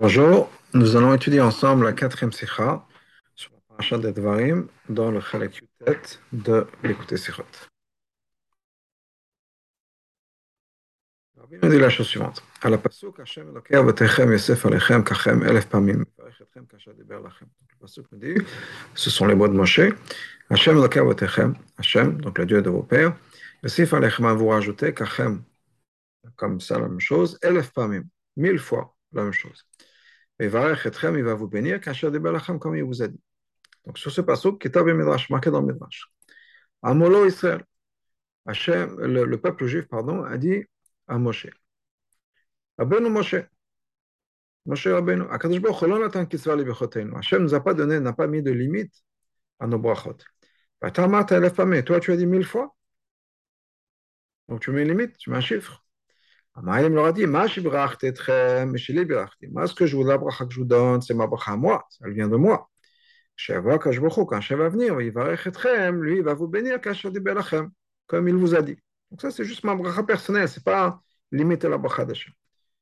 Bonjour, nous allons étudier ensemble la quatrième sikha sur la paracha des Dvarim dans le Chalek Yutet de l'écouter Sikhot. Rabbi nous dit la chose suivante. À la pasuk, Hashem Elokei avotechem Yosef alechem kachem elef pamim mevarech etchem kasha lachem. Le pasuk nous dit, ce sont les mots de Moshe, Hashem Elokei avotechem, Hashem, donc le Dieu de vos pères, Yosef alechem, vous rajoutez kachem, comme ça la même chose, elef pamim, mille fois la même chose. Et il va vous bénir, Kacher Debelachem, comme il vous a dit. Donc sur ce passage, Kitab et Midrash, marqué dans le Midrash. Amolo Israël, Hachem, le, le, peuple juif, pardon, a dit à Moshe. Rabbeinu Moshe. Moshe Rabbeinu. Akadosh Baruch Hu natan kisva li bechoteinu. Hachem nous a pas donné, n'a pas mis de limite à nos brachot. Toi, tu as dit mille fois. Donc tu mets une limite, tu mets un chiffre. Amaïm leur a dit, Ma ce que je vous la bracha que je vous donne, c'est ma bracha à moi, elle vient de moi. Quand Shev va venir, il va lui, il va vous bénir, comme il vous a dit. Donc ça, c'est juste ma bracha personnelle, c'est pas limiter la bracha d'Hachem.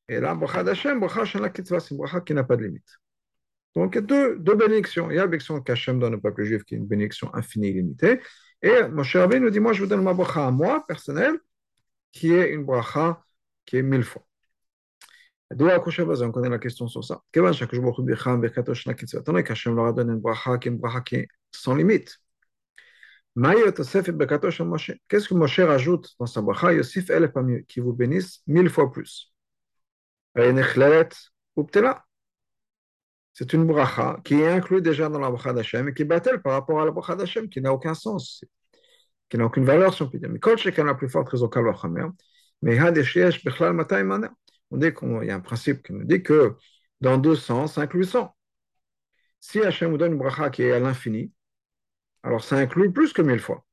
Et la bracha d'Hachem, bracha c'est une bracha qui n'a pas de limite. Donc, il y a deux, deux bénédictions. Il y a la bénédiction qu'Hachem donne au peuple juif, qui est une bénédiction infinie, illimitée. Et Moshe Rabbeinu nous dit, moi, je vous donne ma bracha à moi, personnelle, qui est une bracha qui est mille fois. On connaît la question sur ça. Étant donné qu'Hachem leur a donné une bracha qui est une bracha qui est sans limite. Qu'est-ce que Moshe rajoute dans sa bracha? Yosif el qui vous bénisse mille fois plus. C'est une bracha qui est inclue déjà dans la bracha d'Hachem et qui est battelle par rapport à la bracha d'Hachem qui n'a aucun sens, qui n'a aucune valeur si on peut dire. Mais quand chacun la plus forte raison mais on dit y a un principe qui nous dit que dans deux sens, ça inclut 100. Si Hachem vous donne une bracha qui est à l'infini, alors ça inclut plus que mille fois.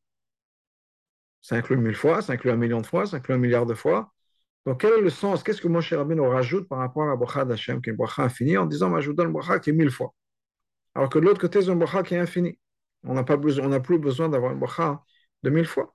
Ça inclut mille fois, ça inclut un million de fois, ça inclut un milliard de fois. Donc quel est le sens? Qu'est-ce que Moshe Rabbeinu rajoute par rapport à la bracha d'Hachem, qui est une bracha infinie, en disant, je vous donne une bracha qui est mille fois. Alors que de l'autre côté, c'est une bracha qui est infinie. On n'a plus besoin d'avoir une bracha de mille fois.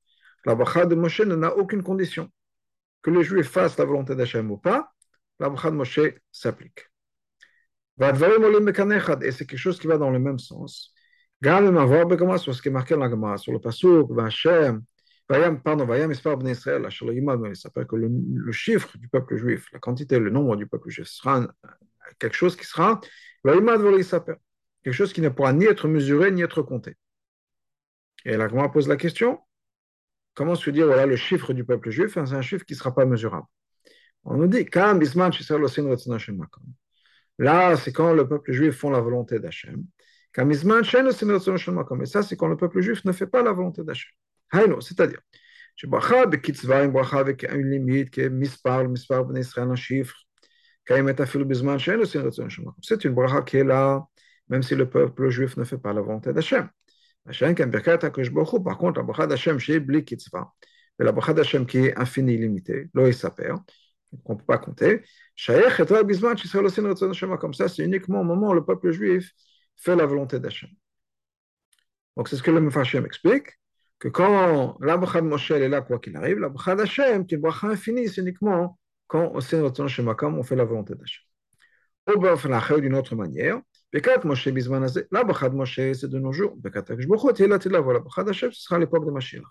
la bracha de Moshe n'a aucune condition. Que les Juifs fassent la volonté d'Hachem ou pas, la bracha de Moshe s'applique. Et c'est quelque chose qui va dans le même sens. Sur ce qui est marqué dans la Gemara, sur le Pasuk, Vachem, pardon, Vayam Ben que le, le, chiffre du peuple juif, la quantité, le nombre du peuple juif sera quelque chose qui sera quelque chose qui ne pourra ni être mesuré ni être compté. Et la Gemara pose la question comment se dire, voilà, le chiffre du peuple juif, c'est un chiffre qui ne sera pas mesurable. On nous dit, Là, c'est quand le peuple juif font la volonté d'Hachem. Et ça, c'est quand le peuple juif ne fait pas la volonté d'Hachem. C'est-à-dire, une bracha avec une limite qui est mispar, Israël, un chiffre. C'est une bracha qui est là, même si le peuple juif ne fait pas la volonté d'Hachem. Par contre, la bracha d'Hachem chez Bli Kitzvah, mais la bracha d'Hachem qui est infinie, limitée, lo qu'on ne peut pas compter, comme ça, c'est uniquement au moment où le peuple juif fait la volonté d'Hachem. Donc c'est ce que le Mefashim explique, que quand la bracha de Moshe est là, quoi qu'il arrive, la bracha d'Hachem, qui est une bracha infinie, c'est uniquement quand on fait la volonté d'Hachem. Ou d'une autre manière, Bekat Moshe Bizmanazé, là, Bachad Moshe, c'est de nos jours. Bekat Akshbochot, et là, et là, voilà. Bachad Hashem, ce sera l'époque de Mashiach.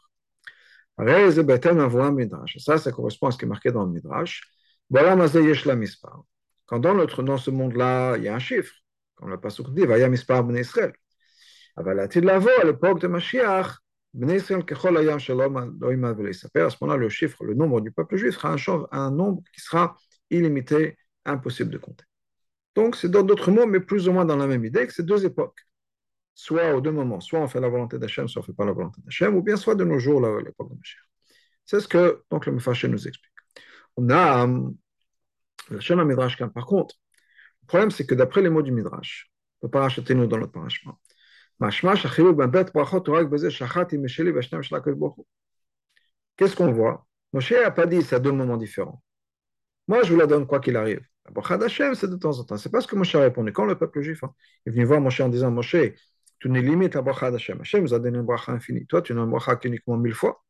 Reze Betem Avoam Midrash. Ça, ça correspond à ce qui est marqué dans le Midrash. Voilà, Mazé Yeshla Mispar. Quand dans, notre, dans ce monde-là, il y a un chiffre, comme le Pasuk dit, Vaya Mispar Ben Israël. Avalatid Lavo, à l'époque de Mashiach, Ben Israël Kechol Ayam Shalom Loïm Avelisaper. À ce moment-là, le chiffre, le nombre du peuple juif sera un, un nombre qui sera illimité, impossible de compter. Donc, c'est dans d'autres mots, mais plus ou moins dans la même idée, que c'est deux époques. Soit aux deux moments, soit on fait la volonté d'Hachem, soit on ne fait pas la volonté d'Hachem, ou bien soit de nos jours, l'époque de Mashiach. C'est ce que donc, le Mefaché nous explique. On a le Shem Midrash, par contre, le problème c'est que d'après les mots du Midrash, on peut pas racheter nous dans notre parachement. Qu'est-ce qu'on voit? Moshe n'a pas dit c'est à deux moments différents. Moi, je vous la donne quoi qu'il arrive. La bracha d'Hachem, c'est de temps en temps. C'est pas ce que Moshe a répondu. Quand le peuple juif hein, est venu voir Moshe en disant Moshe, tu n'es limite la bracha d'Hachem. Hachem nous a donné une bracha infinie. Toi, tu n'as une bracha qu'uniquement mille fois.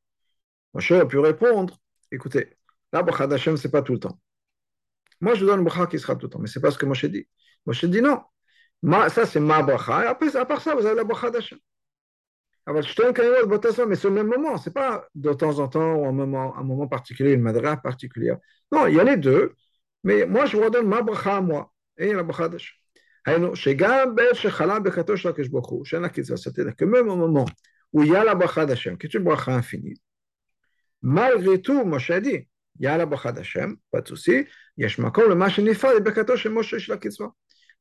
Moshe a pu répondre écoutez, la bracha d'Hachem, ce n'est pas tout le temps. Moi, je vous donne une bracha qui sera tout le temps. Mais ce n'est pas ce que Moshe dit. Moshe dit non. ça, c'est ma bracha. Après, à part ça, vous avez la bracha d'Hachem. Mais c'est au même moment, ce n'est pas de temps en temps ou un moment, un moment particulier, une madra particulière. Non, il y a les deux, mais moi je vous ma bracha à moi. Et la bracha que même au moment où il y a la bracha d'Hachem, qui est une bracha infinie, malgré tout, Moshe a dit, il y a la bracha d'Hachem, pas de souci,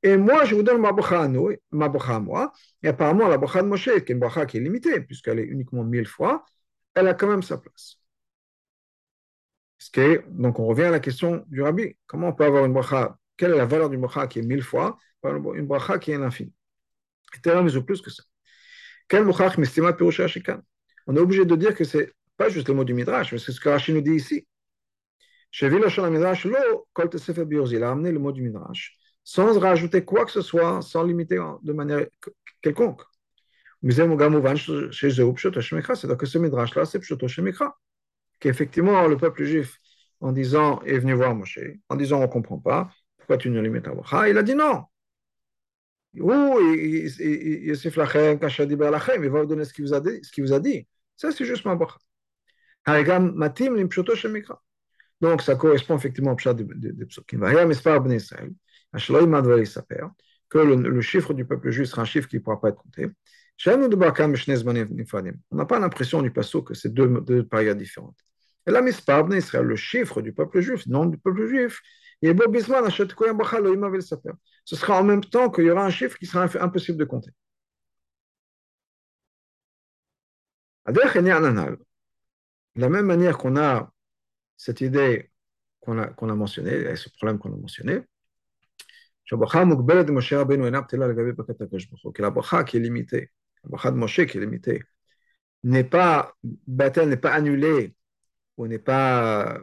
et moi, je vous donne ma bracha ma bracha à moi. Et apparemment, la bracha de Moshe, qui est une bracha qui est limitée, puisqu'elle est uniquement mille fois, elle a quand même sa place. Donc, on revient à la question du rabbi. Comment on peut avoir une bracha? Quelle est la valeur d'une bracha qui est mille fois une bracha qui est l'infini Et ou plus que ça. Quel On est obligé de dire que c'est pas juste le mot du Midrash, mais c'est ce que Rashi nous dit ici. Chez Viloshon Midrash, lo, kol sefer il a amené le mot du Midrash sans rajouter quoi que ce soit, sans limiter de manière quelconque. C'est-à-dire que ce midrash-là, c'est Pshoto. Qu'effectivement, le peuple juif, en disant, est venu voir Moshe, en disant, on ne comprend pas, pourquoi tu ne limites pas Il a dit non. Yosef il va vous donner ce qu'il vous a dit. Ça, c'est juste ma bracha. Donc, ça correspond effectivement au pshat de Psokim. que le, chiffre du peuple juif sera un chiffre qui ne pourra pas être compté. On n'a pas l'impression du passo que c'est deux, deux périodes différentes. Israël, le chiffre du peuple juif, non du peuple juif, ce sera en même temps qu'il y aura un chiffre qui sera impossible de compter. De la même manière qu'on a cette idée qu'on a, qu'on a mentionnée, ce problème qu'on a mentionné, que la bracha qui est limitée, la bracha de Moshe qui est limitée, n'est pas n'est pas annulée ou n'est pas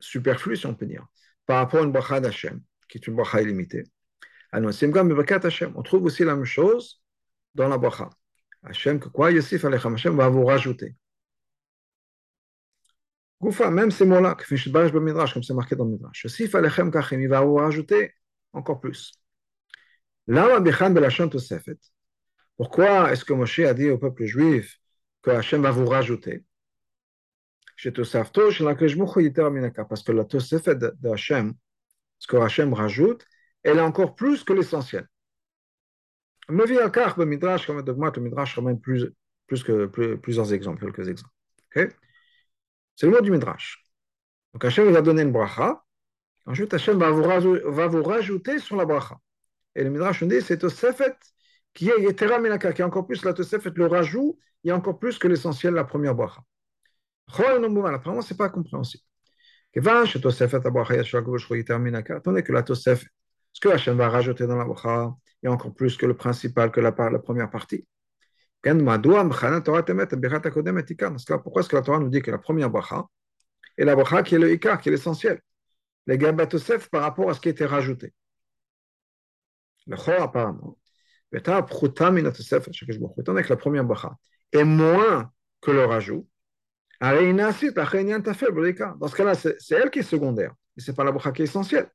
superflue, si on peut dire, par rapport à une bracha d'Hachem, qui est une bracha illimitée. On trouve aussi la même chose dans la bracha. Hachem, que quoi Yosif Alechem, Hachem va vous rajouter. Goufa, même ces mots-là, comme c'est marqué dans le Midrash, Yosif Alechem Kachem, il va vous rajouter encore plus. Pourquoi est-ce que Moshe a dit au peuple juif que Hachem va vous rajouter? Parce que la Tosefet de ce que Hachem rajoute, elle est encore plus que l'essentiel. Le Midrash, comme le Midrash ramène plus, plus que plusieurs exemples, quelques exemples. C'est le mot du Midrash. Donc Hachem va donner une bracha, Ensuite, Hachem va vous, va vous rajouter sur la bracha. Et le Midrash nous dit c'est Tosefet qui est Yetera Minaka, qui est encore plus la Tosefet, le rajout, il y a encore plus que l'essentiel, la première bracha. Apparemment, ce n'est pas compréhensible. Attendez que la Tosefet, ce que Hachem va rajouter dans la bracha, a encore plus que le principal, que la, la première partie. Pourquoi est-ce que la Torah nous dit que la première bracha est la bracha qui est le ikar, qui est l'essentiel? Les Gabatosef par rapport à ce qui était rajouté. Le Chor, apparemment, étant que la première bracha est moins que le rajout, dans ce cas-là, c'est elle qui est secondaire, ce n'est pas la bracha qui est essentielle.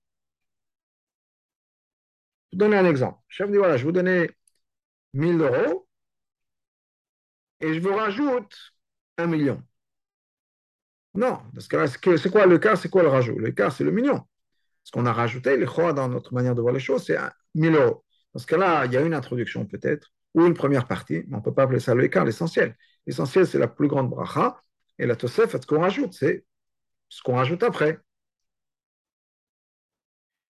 Je vous donner un exemple. Le chef dit voilà, je vous donner 1000 euros et je vous rajoute un million. Non, parce que c'est quoi le cas, c'est quoi le rajout? Le cas, c'est le million. Ce qu'on a rajouté, le choix dans notre manière de voir les choses, c'est 1000 euros. Dans ce cas-là, il y a une introduction peut-être, ou une première partie, mais on ne peut pas appeler ça le cas, l'essentiel. L'essentiel, c'est la plus grande bracha, et la tosef, ce qu'on rajoute, c'est ce qu'on rajoute après.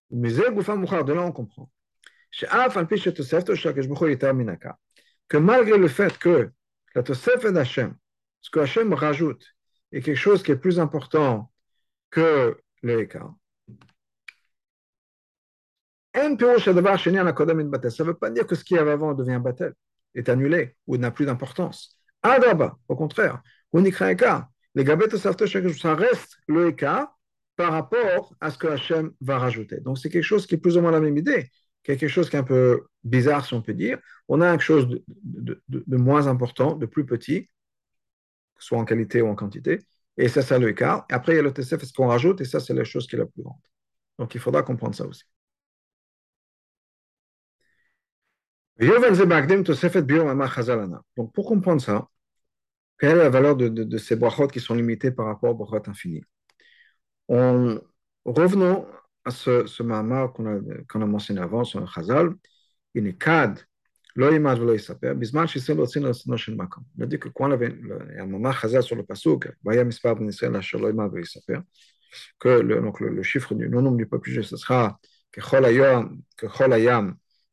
Mais de là, on comprend. Que malgré le fait que la tosef d'Hachem, ce que Hachem rajoute, et quelque chose qui est plus important que l'écart. Ça ne veut pas dire que ce qui avait avant devient batel, est annulé ou n'a plus d'importance. Adraba, au contraire, les gabettes ça reste le Eka par rapport à ce que Hachem va rajouter. Donc c'est quelque chose qui est plus ou moins la même idée, quelque chose qui est un peu bizarre si on peut dire. On a quelque chose de, moins important, de plus petit, soit en qualité ou en quantité, et ça c'est le. Et après il y a le TCF, ce qu'on rajoute, et ça c'est la chose qui est la plus grande. Donc il faudra comprendre ça aussi. Donc pour comprendre ça, quelle est la valeur de, ces brachot qui sont limitées par rapport aux brachot infinis? On, Revenons à ce, ce qu'on a, mentionné avant sur le Chazal. Il est a dit que quand un Chazal sur le pasuk, ben que le, chiffre du du peuple juif, ce sera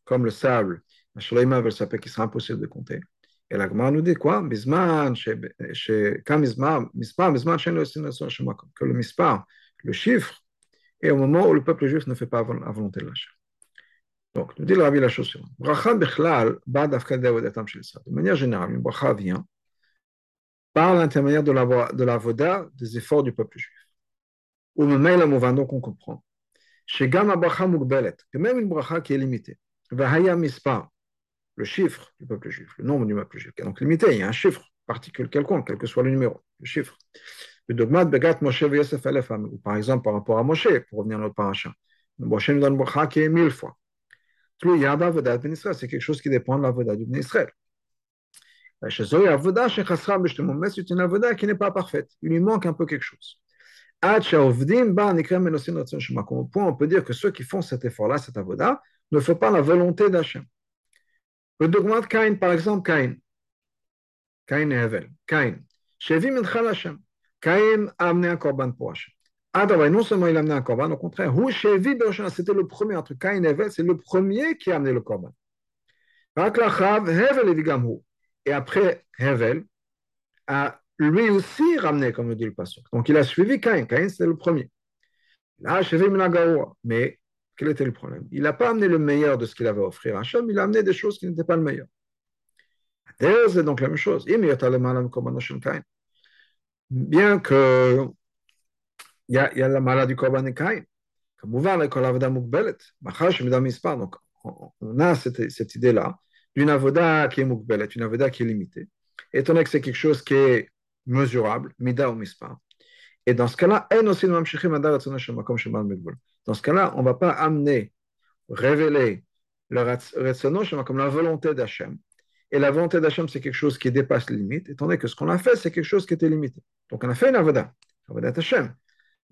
comme le sable, sera impossible de compter. La Gemara nous dit quoi Bisman, que le mispar, le chiffre, et au moment où le peuple juif ne fait pas volonté de l'achat. Donc, nous dit le Rabbi la chose suivante. De manière générale, une bracha vient par l'intermédiaire de la, de la voda des efforts du peuple juif. Ou le mail donc on comprend. Chez Gama bracha mugbelet, que même une bracha qui est limitée, Vahaya mispa, le chiffre du peuple juif, le nombre du peuple juif, qui est donc limité, il y a un chiffre particulier quelconque, quel que soit le numéro, le chiffre. Le dogmat Begat Moshe Yosef ou par exemple par rapport à Moshe, pour revenir à notre paracha. Moshe nous donne bracha qui est mille fois. C'est quelque chose qui dépend de la voda du Israël. C'est une avoda qui n'est pas parfaite. Il lui manque un peu quelque chose. Au point, on peut dire que ceux qui font cet effort-là, cette avoda, ne font pas la volonté d'Hachem? Le dogmat Cain, par exemple, Cain. Cain et Hevel. Cain. Shevim et Hashem. A amené un corban pour Hachem. Adonai, non seulement il a amené un corban, au contraire, c'était le premier entre Caïn et Hevel, c'est le premier qui a amené le corban. Et après, Hevel a lui aussi ramené, comme le dit le passage. Donc il a suivi Caïn. Caïn, c'était le premier. Là, mais quel était le problème? Il n'a pas amené le meilleur de ce qu'il avait à offrir à Hachem, il a amené des choses qui n'étaient pas le meilleur. C'est donc la même chose bien que il y, a, y a la maladie du Korban Kain. Donc, on a cette, cette idée-là d'une avoda qui est mukbelet, une avoda qui est limitée. Étant donné que c'est quelque chose qui est mesurable, mida ou mispa. Et dans ce cas-là, dans ce cas-là, on ne va pas amener, révéler le comme la volonté d'Hachem, et la volonté d'Hachem, c'est quelque chose qui dépasse les limites, étant donné que ce qu'on a fait, c'est quelque chose qui était limité. Donc on a fait une avoda, avoda d'Hachem,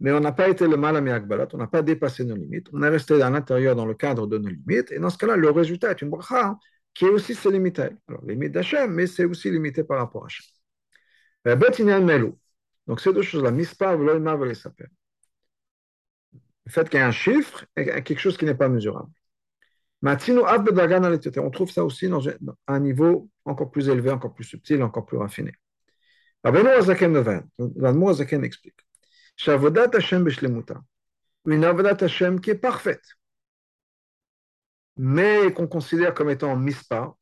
mais on n'a pas été le mal à akbalat, on n'a pas dépassé nos limites, on est resté à l'intérieur dans le cadre de nos limites, et dans ce cas-là, le résultat est une bracha qui est aussi ses limites. Alors, limite d'Hachem, mais c'est aussi limité par rapport à Hachem. Donc ces deux choses-là, mispar, v'loïma, v'loïsaper. Le fait qu'il y ait un chiffre quelque chose qui n'est pas mesurable. On trouve ça aussi dans un niveau encore plus élevé, encore plus subtil, encore plus raffiné. Zaken explique. Une avodat Hashem qui est parfaite, mais qu'on considère comme étant mispa,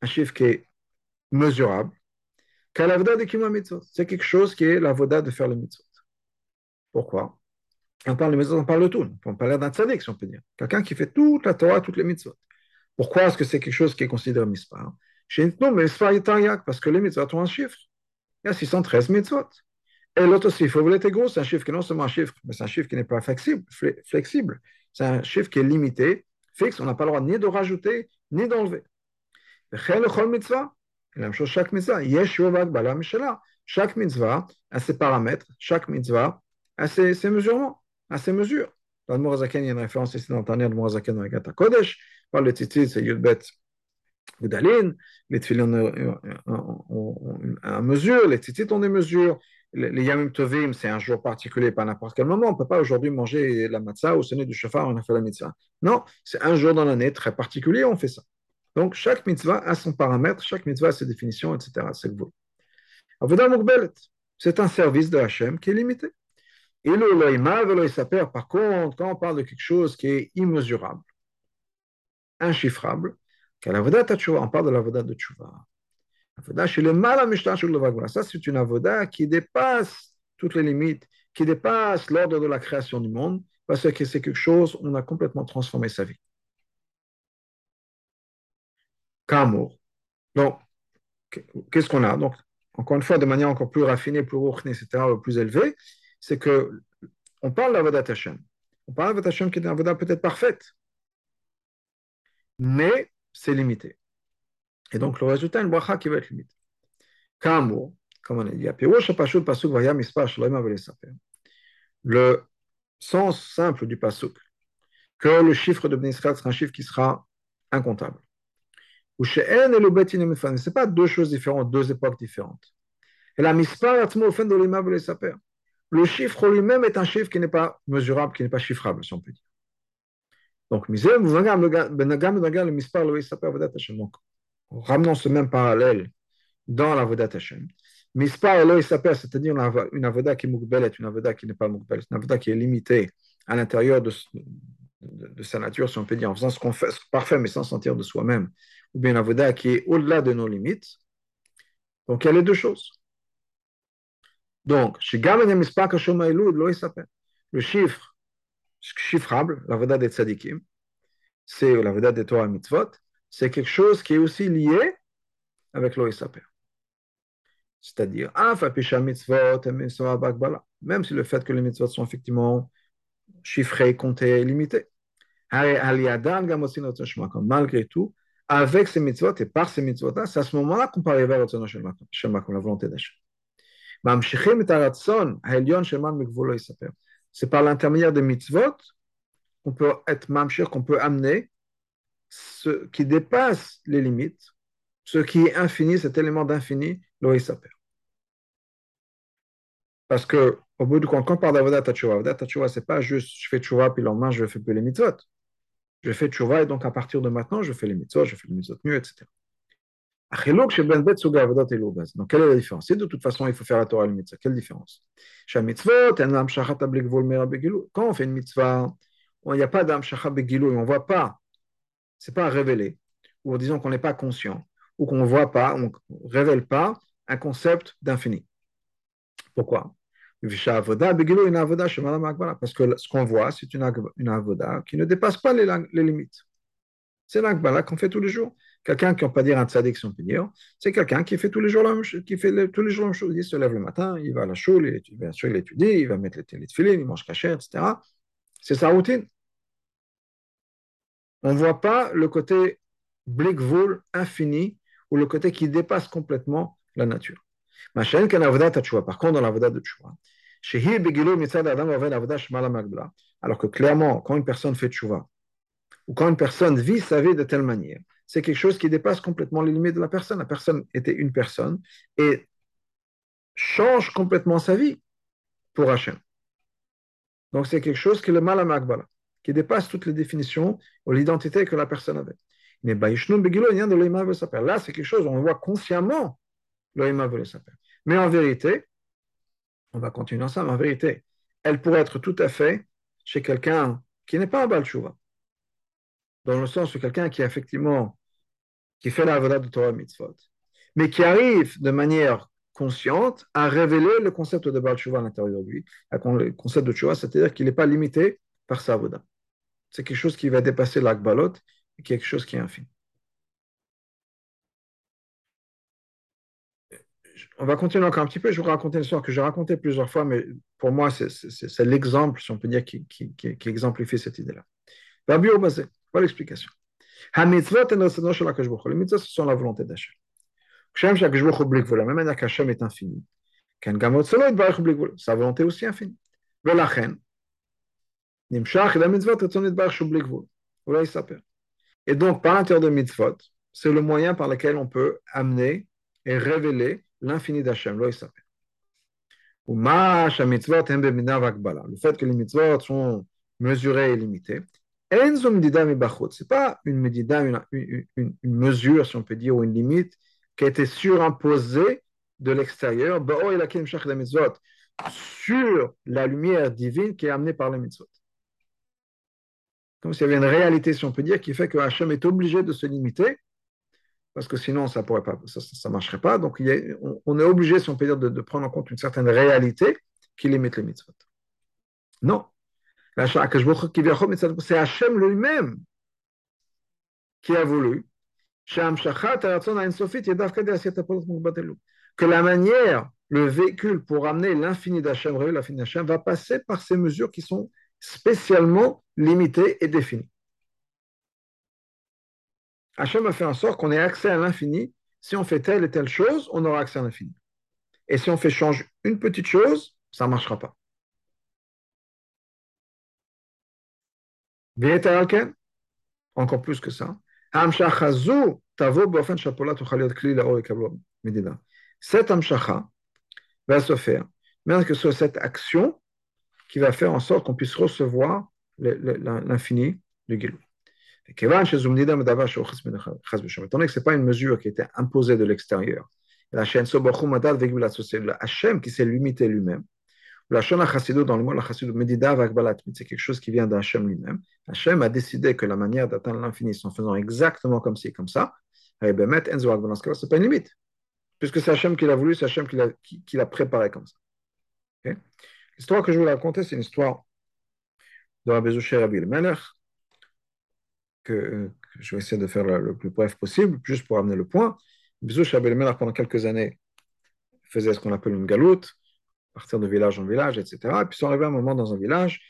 un chiffre qui est mesurable, c'est quelque chose qui est l'avodat de faire le mitzvot. Pourquoi? On parle de on parle de tout. On parle d'un tzaddik, si on peut dire. Quelqu'un qui fait toute la Torah, toutes les mitzvot. Pourquoi est-ce que c'est quelque chose qui est considéré mitzvah Chez nous, mais parce que les mitzvot ont un chiffre. Il y a 613 mitzvot. Et l'autre aussi, il faut gros, c'est un chiffre qui est non seulement un chiffre, mais c'est un chiffre qui n'est pas flexible. flexible. C'est un chiffre qui est limité, fixe. On n'a pas le droit ni de rajouter, ni d'enlever. La même chose, chaque mitzvah. Chaque mitzvah a ses paramètres, chaque mitzvah a ses, ses mesurements à ces mesures. Dans le Mourazaken, il y a une référence ici dans le Tania de Mourazaken dans la Gata Kodesh. Par le tzitzit, c'est Yudbet Gudalin. Les tefillin ont une mesure, les tzitzit ont des mesures. Les Yamim Tovim, c'est un jour particulier, pas n'importe quel moment. On ne peut pas aujourd'hui manger la matzah ou sonner du chauffard, on a fait la mitzvah. Non, c'est un jour dans l'année très particulier, on fait ça. Donc, chaque mitzvah a son paramètre, chaque mitzvah a ses définitions, etc. C'est le vous. C'est un service de Hachem qui est limité. Par contre, quand on parle de quelque chose qui est immesurable, inchiffrable. On parle de l'avodat de tchouva. Ça, c'est une avoda qui dépasse toutes les limites, qui dépasse l'ordre de la création du monde, parce que c'est quelque chose, on a complètement transformé sa vie. Kamour. Donc, qu'est-ce qu'on a? Donc, encore une fois, de manière encore plus raffinée, plus etc., plus élevée, c'est que on parle d'Avodat Hashem. On parle d'Avodat Hashem qui est une Avodat peut-être parfaite, mais c'est limité. Et donc, le résultat, une bracha qui va être limité. Kamour, comme on a dit, le sens simple du pasuk, que le chiffre de Israël sera un chiffre qui sera incontable. Ou chez et le Betin Ce n'est pas deux choses différentes, deux époques différentes. Et la mispar de Le chiffre lui-même est un chiffre qui n'est pas mesurable, qui n'est pas chiffrable, si on peut dire. Donc, donc ramenons ce même parallèle dans la Vodat Hashem. Mispar Elo c'est-à-dire une avoda qui est moukbel, est une avoda qui n'est pas moukbel, une avoda qui est limitée à l'intérieur de, sa nature, si on peut dire, en faisant ce qu'on fait, parfait, mais sans sentir de soi-même, ou bien une avoda qui est au-delà de nos limites. Donc, il y a les deux choses. Donc, le chiffre chiffrable, l'avoda des tzadikim, c'est l'avoda des Torah mitzvot, c'est quelque chose qui est aussi lié avec l'Oïsaper. C'est-à-dire, même si le fait que les mitzvot sont effectivement chiffrés, comptés, limités. Malgré tout, avec ces mitzvot et par ces mitzvot-là, c'est à ce moment-là qu'on peut arriver à la volonté d'Hachem. C'est par l'intermédiaire des mitzvot qu'on peut être mamshir, qu'on peut amener ce qui dépasse les limites, ce qui est infini, cet élément d'infini, l'oïsaper. Parce que au bout du compte, quand on parle d'avodat tchouva, avodat tchouva, c'est pas juste je fais tchouva puis le lendemain je fais plus les mitzvot. Je fais tchouva et donc à partir de maintenant je fais les mitzvot, je fais les mitzvot mieux, etc. Donc, quelle est la différence? Si de toute façon, il faut faire la Torah et le mitzvah, quelle différence? Quand on fait une mitzvah, il n'y a pas d'amshacha begilou, on ne voit pas, ce n'est pas révélé, ou disons qu'on n'est pas conscient, ou qu'on ne voit pas, on ne révèle pas un concept d'infini. Pourquoi? Parce que ce qu'on voit, c'est une, une avoda qui ne dépasse pas les limites. C'est l'akbala qu'on fait tous les jours. Quelqu'un qui, on peut dire un tzaddik, si on peut dire, c'est quelqu'un qui fait tous les jours la même chose, les. Il se lève le matin, il va à la choule, il bien il étudie, il va mettre les filines, il mange cachère, etc. C'est sa routine. On ne voit pas le côté blickvol infini ou le côté qui dépasse complètement la nature. Par contre, dans l'avodat de tchouva, alors que clairement, quand une personne fait tchouva, ou quand une personne vit sa vie de telle manière, c'est quelque chose qui dépasse complètement les limites de la personne. La personne était une personne et change complètement sa vie pour Hachem. Donc c'est quelque chose qui est le mal à qui dépasse toutes les définitions ou l'identité que la personne avait. Mais là, c'est quelque chose, on voit consciemment mais en vérité, on va continuer ensemble, en vérité, elle pourrait être tout à fait chez quelqu'un qui n'est pas un Baal dans le sens où quelqu'un qui effectivement qui fait la de Torah mitzvot, mais qui arrive de manière consciente à révéler le concept de Baal à l'intérieur de lui. Le concept de Tshuva, c'est-à-dire qu'il n'est pas limité par sa voda. C'est quelque chose qui va dépasser l'akbalot et quelque chose qui est infini. on va continuer encore un petit peu. Je vais vous raconter une histoire que j'ai racontée plusieurs fois, mais pour moi, c'est l'exemple, si on peut dire, qui, exemplifie cette idée-là. Rabbi Obazé, voilà l'explication. Les mitzvot, sont la volonté d'Hachem. Est infini. Sa volonté aussi infinie. Et donc, par l'intérieur de mitzvot, c'est le moyen par lequel on peut amener et révéler l'infini d'Hachem, le fait que les mitzvot sont mesurés et limités. Ce n'est pas une une, mesure, si on peut dire, ou une limite qui a été surimposée de l'extérieur sur la lumière divine qui est amenée par les mitzvot. Comme s'il y avait une réalité, si on peut dire, qui fait que Hachem est obligé de se limiter, parce que sinon, ça ça marcherait pas. Donc, on, est obligé, si on peut dire, de, de, prendre en compte une certaine réalité qui limite les mitzvot. Non. C'est Hachem lui-même qui a voulu que la manière, le véhicule pour amener l'infini d'Hachem, l'infini d'Hachem, va passer par ces mesures qui sont spécialement limitées et définies. Hachem a fait en sorte qu'on ait accès à l'infini. Si on fait telle et telle chose, on aura accès à l'infini. Et si on fait changer une petite chose, ça ne marchera pas. Encore plus que ça. Cette amshacha va se faire, mais que ce soit cette action qui va faire en sorte qu'on puisse recevoir l'infini du Gilou. Étant donné que ce n'est pas une mesure qui était imposée de l'extérieur, la chaîne Hachem qui s'est limité lui-même. La Shona dans le mot la Medida Vagbalat, c'est quelque chose qui vient d'Hachem lui-même. Hachem a décidé que la manière d'atteindre l'infini, c'est en faisant exactement comme ci, comme ça. Et ben, ce c'est pas une limite. Puisque c'est Hachem qui l'a voulu, c'est Hachem qui l'a, qui, l'a préparé comme ça. L'histoire que je vais raconter, c'est une histoire de Rabbi Zoucher Rabbi Melech, que, que, je vais essayer de faire le, le plus bref possible, juste pour amener le point. Rabbi Zoucher Rabbi Melech, pendant quelques années, faisait ce qu'on appelle une galoute partir de village en village, etc. Et puis ils sont un moment dans un village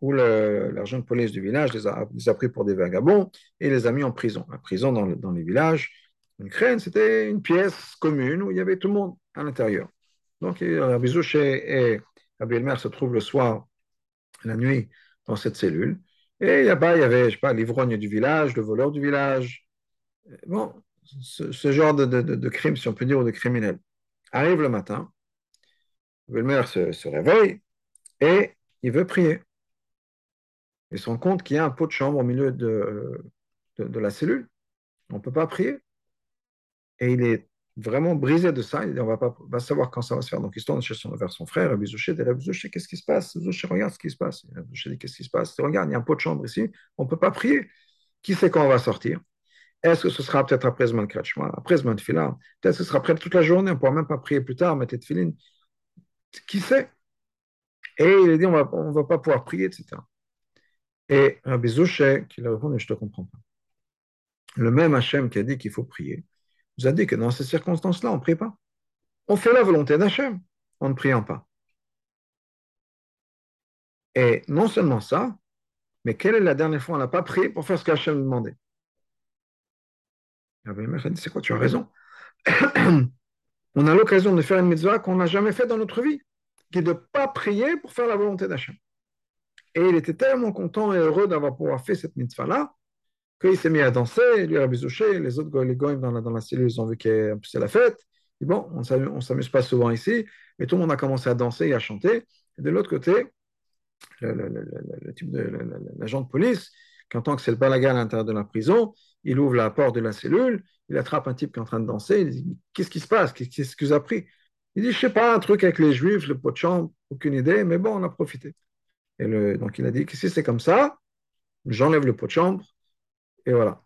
où l'argent de police du village les a, pris pour des vagabonds et les a mis en prison. La prison dans, le, dans les villages, une crène, c'était une pièce commune où il y avait tout le monde à l'intérieur. Donc Rabbi et Elmer se trouvent le soir, la nuit, dans cette cellule. Et là-bas, il y avait, je sais pas, l'ivrogne du village, le voleur du village. Bon, ce, genre de, crime, si on peut dire, ou de criminel. Arrive le matin, Belmer se, se, réveille et il veut prier. Il se rend compte qu'il y a un pot de chambre au milieu de, de, de la cellule. On ne peut pas prier. Et il est vraiment brisé de ça. Il dit, on va pas savoir quand ça va se faire. Donc il se tourne vers son frère, Rabbi Zouché, dit, Rabbi Zouché, qu'est-ce qui se passe? Zouché, regarde ce qui se passe. Rabbi dit, qu'est-ce qui se passe? Regarde, il y a un pot de chambre ici, on ne peut pas prier. Qui sait quand on va sortir? Est-ce que ce sera peut-être après Zman Kratchma, après Zman Tfila Peut-être que ce sera après toute la journée, on ne pourra même pas prier plus tard, mettre Tfilin. Qui sait? Et il a dit, on va, ne va pas pouvoir prier, etc. Et Rabbi Zouché, qui lui a répondu, je ne te comprends pas. Le même Hachem qui a dit qu'il faut prier, nous a dit que dans ces circonstances-là, on ne prie pas. On fait la volonté d'Hachem en ne priant pas. Et non seulement ça, mais quelle est la dernière fois on n'a pas prié pour faire ce qu'Hachem demandait? Rabbi Meir a dit, c'est quoi, tu as raison. on a l'occasion de faire une mitzvah qu'on n'a jamais fait dans notre vie, qui est de ne pas prier pour faire la volonté d'Hachem. Et il était tellement content et heureux d'avoir pouvoir fait cette mitzvah-là, qu'il s'est mis à danser, lui a bisouché, les autres les goïms dans la, cellule, ils ont vu que c'est la fête. Et bon, on ne s'amuse pas souvent ici, mais tout le monde a commencé à danser et à chanter. Et de l'autre côté, le, type de l'agent de police, qui entend que c'est le balaga à l'intérieur de la prison, il ouvre la porte de la cellule, il attrape un type qui est en train de danser, il dit Qu'est-ce qui se passe? Qu'est-ce que vous avez pris Il dit Je sais pas, un truc avec les juifs, le pot de chambre, aucune idée, mais bon, on a profité. Et donc il a dit si c'est comme ça, j'enlève le pot de chambre, et voilà.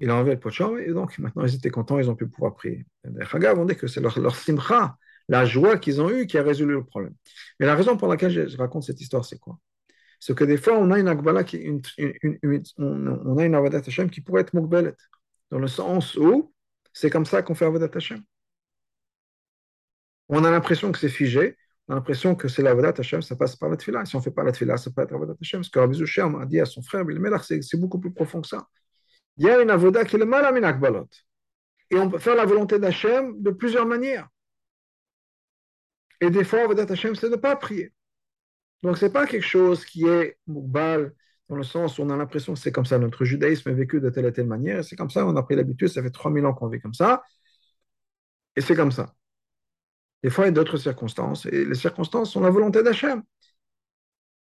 Il a enlevé le pot de chambre, et donc maintenant ils étaient contents, ils ont pu pouvoir prier. Les Chagav, on dit que c'est leur, leur simcha, la joie qu'ils ont eue qui a résolu le problème. Mais la raison pour laquelle je raconte cette histoire, c'est quoi? C'est que des fois, on a une Akbala, qui, on a une Avodat Hashem qui pourrait être Mukbelet, dans le sens où c'est comme ça qu'on fait Avodat Hashem. On a l'impression que c'est figé, on a l'impression que c'est l'Avodat Hashem, ça passe par la Tfila. Si on ne fait pas la Tfila, ça peut être Avodat Hashem. Ce que Rabbi Zoucher a dit à son frère, c'est beaucoup plus profond que ça. Il y a une Avodah qui est le mal à Akbalot. Et on peut faire la volonté d'Hachem de plusieurs manières. Et des fois, Avodat Hashem, c'est de ne pas prier. Donc, ce n'est pas quelque chose qui est moukbal, dans le sens où on a l'impression que c'est comme ça, notre judaïsme est vécu de telle et telle manière, c'est comme ça, on a pris l'habitude, ça fait 3000 ans qu'on vit comme ça, et c'est comme ça. Des fois, il y a d'autres circonstances, et les circonstances sont la volonté d'Hachem.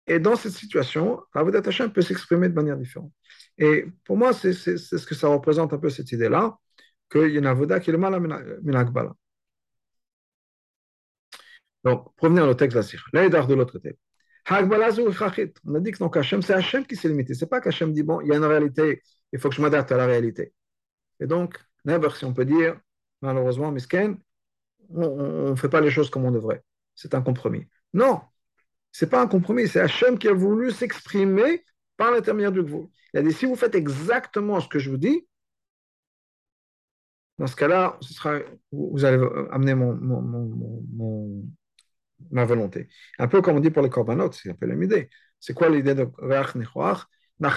Et dans cette situation, la volonté d'Hachem peut s'exprimer de manière différente. Et pour moi, c'est ce que ça représente un peu cette idée-là, qu'il y a une avoda qui est le mal à. Donc, revenir au texte de de l'autre côté. On a dit que donc c'est Hachem qui s'est limité. C'est pas qu'Hachem dit, bon, il y a une réalité, il faut que je m'adapte à la réalité. Et donc, never, si on peut dire, malheureusement, Misken, on ne fait pas les choses comme on devrait. C'est un compromis. Non, c'est pas un compromis, c'est Hachem qui a voulu s'exprimer par l'intermédiaire du Gvoul. Il a dit, si vous faites exactement ce que je vous dis, dans ce cas-là, ce sera, vous allez amener mon, ma volonté. Un peu comme on dit pour les korbanot, c'est un peu la même idée. C'est quoi l'idée de Reach Nechoach? Un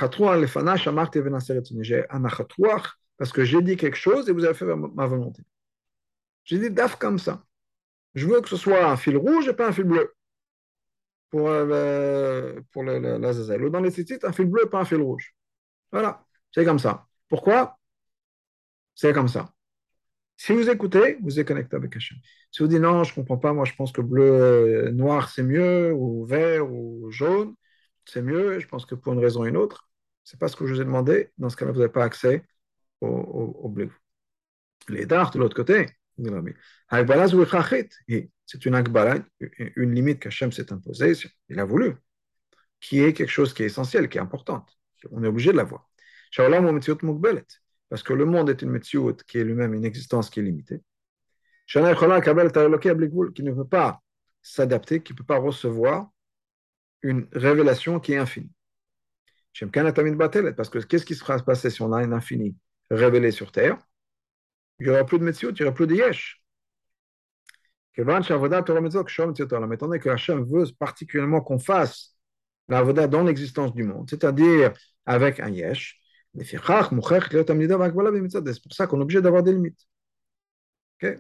parce que j'ai dit quelque chose et vous avez fait ma volonté. J'ai dit daf comme ça. Je veux que ce soit un fil rouge et pas un fil bleu. Pour, euh, pour l'Azazel. Ou dans les tzitzit, un fil bleu et pas un fil rouge. Voilà, c'est comme ça. Pourquoi? C'est comme ça. Si vous écoutez, vous êtes connecté avec Hachem. Si vous dites non, je ne comprends pas, moi je pense que bleu, euh, noir c'est mieux, ou vert, ou jaune, c'est mieux, je pense que pour une raison ou une autre, ce n'est pas ce que je vous ai demandé, dans ce cas-là, vous n'avez pas accès au, bleu. Les dards, de l'autre côté, c'est une akbala, une limite qu'Hachem s'est imposée, il a voulu, qui est quelque chose qui est essentiel, qui est importante. On est obligé de l'avoir parce que le monde est une Metsiout qui est lui-même une existence qui est limitée. Qui ne peut pas s'adapter, qui ne peut pas recevoir une révélation qui est infinie. Parce que qu'est-ce qui sera passé si on a un infini révélé sur Terre? Il n'y aura plus de Metsiout, il n'y aura plus de Yesh. Étant donné que Hachem veut particulièrement qu'on fasse la dans l'existence du monde, c'est-à-dire avec un Yesh, c'est pour ça qu'on est obligé d'avoir des limites. Okay?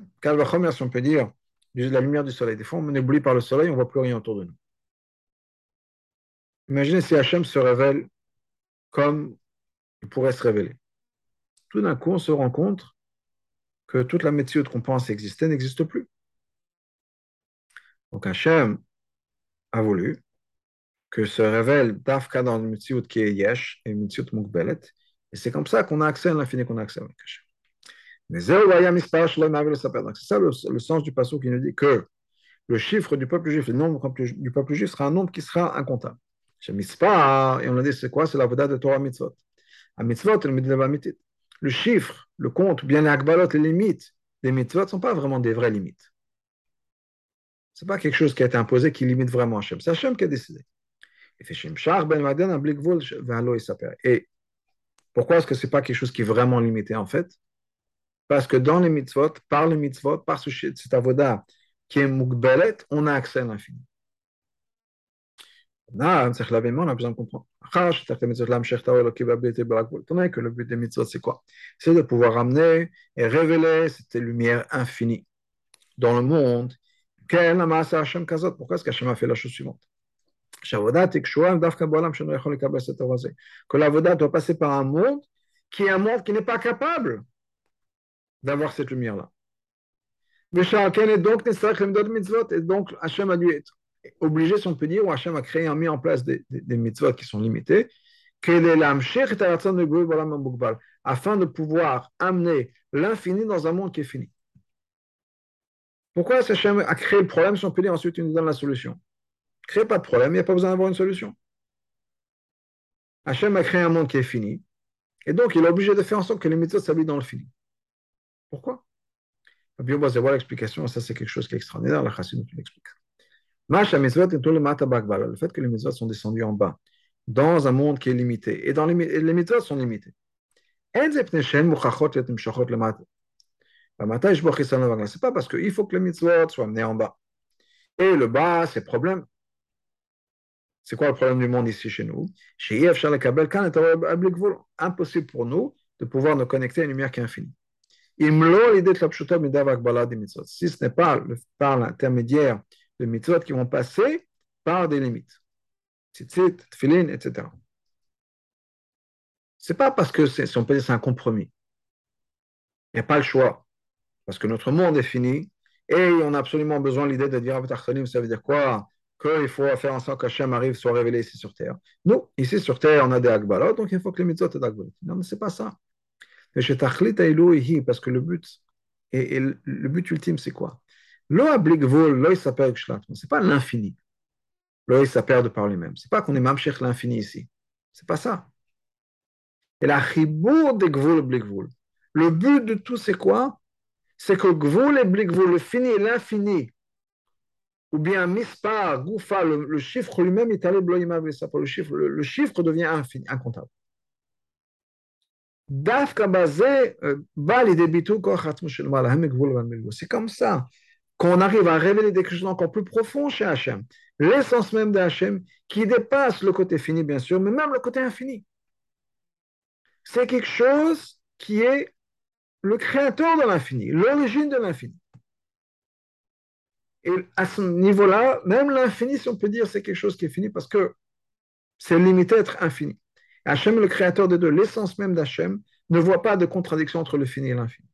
si on peut dire, la lumière du soleil. Des fois, on est ébloui par le soleil, on ne voit plus rien autour de nous. Imaginez si Hachem se révèle comme il pourrait se révéler. Tout d'un coup, on se rend compte que toute la méthode qu'on pense exister n'existe plus. Donc Hachem a voulu que se révèle Dafka dans une méthode qui est Yesh et méthode Mukbelet, et c'est comme ça qu'on a accès à l'infini, qu'on a accès à Mekash. Mais c'est ça le, sens du passage qui nous dit que le chiffre du peuple juif, le nombre du peuple juif sera un nombre qui sera incontable. Chez et on a dit c'est quoi? C'est la voda de Torah Mitzvot. Mitzvot, le chiffre, le compte, bien les akbalot, les limites des mitzvot ne sont pas vraiment des vraies limites. Ce n'est pas quelque chose qui a été imposé qui limite vraiment Hachem. C'est Hachem qui a décidé. Et pourquoi est-ce que ce n'est pas quelque chose qui est vraiment limité en fait? Parce que dans les mitzvot, par les mitzvot, par ce, cet avoda qui est mukbelet, on a accès à l'infini. On a besoin de comprendre. que le but des mitzvot, c'est quoi? C'est de pouvoir amener et révéler cette lumière infinie dans le monde. Pourquoi est-ce qu'Hachem a fait la chose suivante? Que l'avoda doit passer par un monde qui est un monde qui n'est pas capable d'avoir cette lumière-là. Et donc, Hachem a dû être obligé, si on peut ou Hachem a créé, a mis en place des, des, mitzvot qui sont limités, afin de pouvoir amener l'infini dans un monde qui est fini. Pourquoi Hachem a créé le problème, si on peut dire, ensuite il nous donne la solution? Crée pas de problème, il n'y a pas besoin d'avoir une solution. Hachem a créé un monde qui est fini, et donc il est obligé de faire en sorte que les mitzvot s'habillent dans le fini. Pourquoi? Rabbi Oba voir l'explication, ça c'est quelque chose qui est extraordinaire, la chassidut nous l'explique. Le fait que les mitzvot sont descendus en bas, dans un monde qui est limité, et dans les, les mitzvot sont limités. C'est pas parce qu'il faut que les mitzvot soient amenés en bas. Et le bas, c'est problème. C'est quoi le problème du monde ici chez nous? Impossible pour nous de pouvoir nous connecter à une lumière qui est infinie. Si ce n'est pas par l'intermédiaire de mitzvot qui vont passer par des limites. Tzitzit, tfilin, etc. C'est pas parce que si on peut c'est un compromis. Il n'y a pas le choix. Parce que notre monde est fini et on a absolument besoin de l'idée de dire ça veut dire quoi? Qu'il faut faire en sorte qu'Hachem arrive, soit révélé ici sur terre. Nous, ici sur terre, on a des agbalot, donc il faut que les mitzvot aient agbalot. Non, mais ce n'est pas ça. Parce que le but, et, le but ultime, c'est quoi? Ce n'est pas l'infini. L'œil, perd par lui-même. C'est pas qu'on est mamshech l'infini ici. C'est pas ça. Et la chibour des gvoul blikvoul. Le but de tout, c'est quoi? C'est que gvoul et blikvoul, le fini et l'infini, ou bien mispar, goufa, le, chiffre lui-même est allé le chiffre, le, le chiffre devient infini, incontable. C'est comme ça qu'on arrive à révéler des choses encore plus profondes chez Hachem. L'essence même de Hachem qui dépasse le côté fini, bien sûr, mais même le côté infini. C'est quelque chose qui est le créateur de l'infini, l'origine de l'infini. Et à ce niveau-là, même l'infini, si on peut dire, c'est quelque chose qui est fini parce que c'est limité à être infini. Hachem, le créateur des deux, l'essence même d'Hachem, ne voit pas de contradiction entre le fini et l'infini.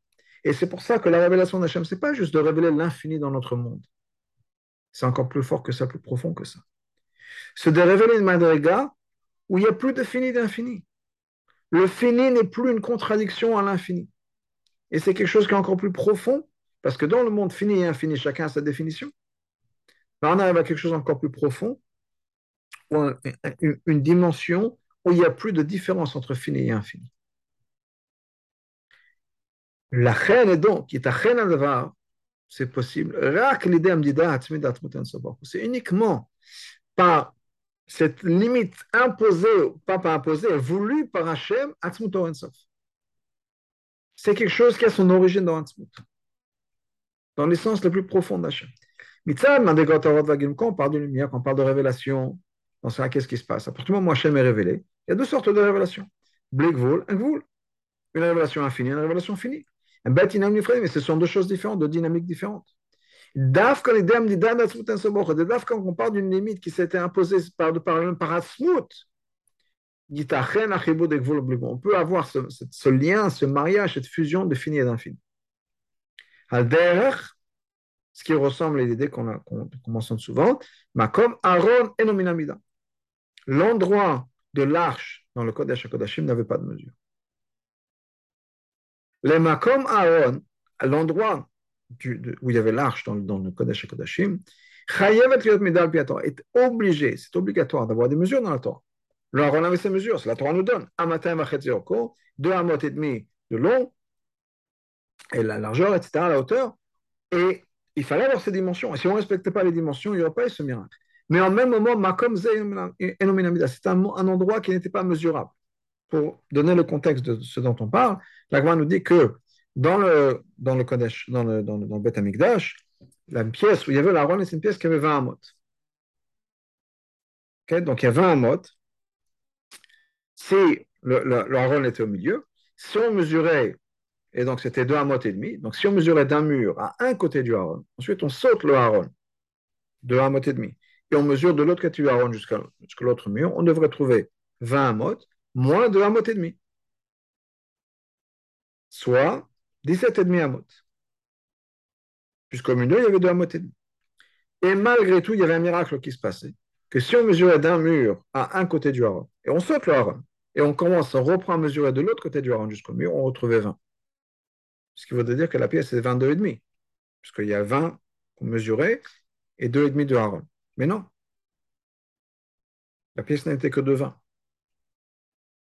Et c'est pour ça que la révélation d'Hachem, ce n'est pas juste de révéler l'infini dans notre monde. C'est encore plus fort que ça, plus profond que ça. C'est de révéler une madriga où il n'y a plus de fini d'infini. Le fini n'est plus une contradiction à l'infini. Et c'est quelque chose qui est encore plus profond, parce que dans le monde fini et infini, chacun a sa définition. on arrive à quelque chose encore plus profond, une dimension où il n'y a plus de différence entre fini et infini. La reine est donc, qui est à c'est possible. C'est uniquement par cette limite imposée, pas par imposée, voulue par Hachem, C'est quelque chose qui a son origine dans Atzmut, dans l'essence la plus profonde d'Hachem. Quand on parle de lumière, quand on parle de révélation, dans ça, qu'est-ce qui se passe? À partir du moment où Hachem est révélé, il y a deux sortes de révélations. Une révélation infinie, une révélation finie. Un mais ce sont deux choses différentes, deux dynamiques différentes. Daf, quand on parle d'une limite qui s'était imposée par, par, par Asmut, on peut avoir ce, ce, lien, ce mariage, cette fusion de fini et d'infini. Ce qui ressemble à l'idée qu'on qu mentionne souvent, comme Aaron et Nominamida. L'endroit de l'arche dans le code d'Achakodashim n'avait pas de mesure. Les Makom Aaron, l'endroit où il y avait l'arche dans, dans, le Kodesh Kodashim, est obligé, c'est obligatoire d'avoir des mesures dans la Torah. Le Aaron avait ses mesures, c'est la Torah nous donne. Amatem Achetziroko, deux amot et demi de long, et la largeur, etc., la hauteur. Et il fallait avoir ces dimensions. Et si on ne respectait pas les dimensions, il n'y aurait pas eu ce miracle. Mais en même moment, Makom c'est un, un endroit qui n'était pas mesurable pour donner le contexte de ce dont on parle, l'Agma nous dit que dans le, dans le Kodesh, dans le, dans le, dans le Beth Amikdash, la pièce où il y avait l'Aaron, c'est une pièce qui avait 20 amot. Okay? Donc il y a 20 amot. Si le, le, était au milieu, si on mesurait, et donc c'était 2 amot et demi, donc si on mesurait d'un mur à un côté du Aaron, ensuite on saute le Aaron de 1 amot et demi, et on mesure de l'autre côté du Aaron jusqu'à l'autre mur, on devrait trouver 20 amot, moins de Hamot et demi. Soit 17 et demi Hamot. Puisqu'au milieu, il y avait deux Hamot et demi. Et malgré tout, il y avait un miracle qui se passait. Que si on mesurait d'un mur à un côté du haron, et on saute le haron, et on commence, on reprend à mesurer de l'autre côté du haron jusqu'au mur, on retrouvait 20. Ce qui voudrait dire que la pièce est 22 et demi. Puisqu'il y a 20 qu'on mesurait et 2 et demi de haron. Mais non. La pièce n'était que de 20.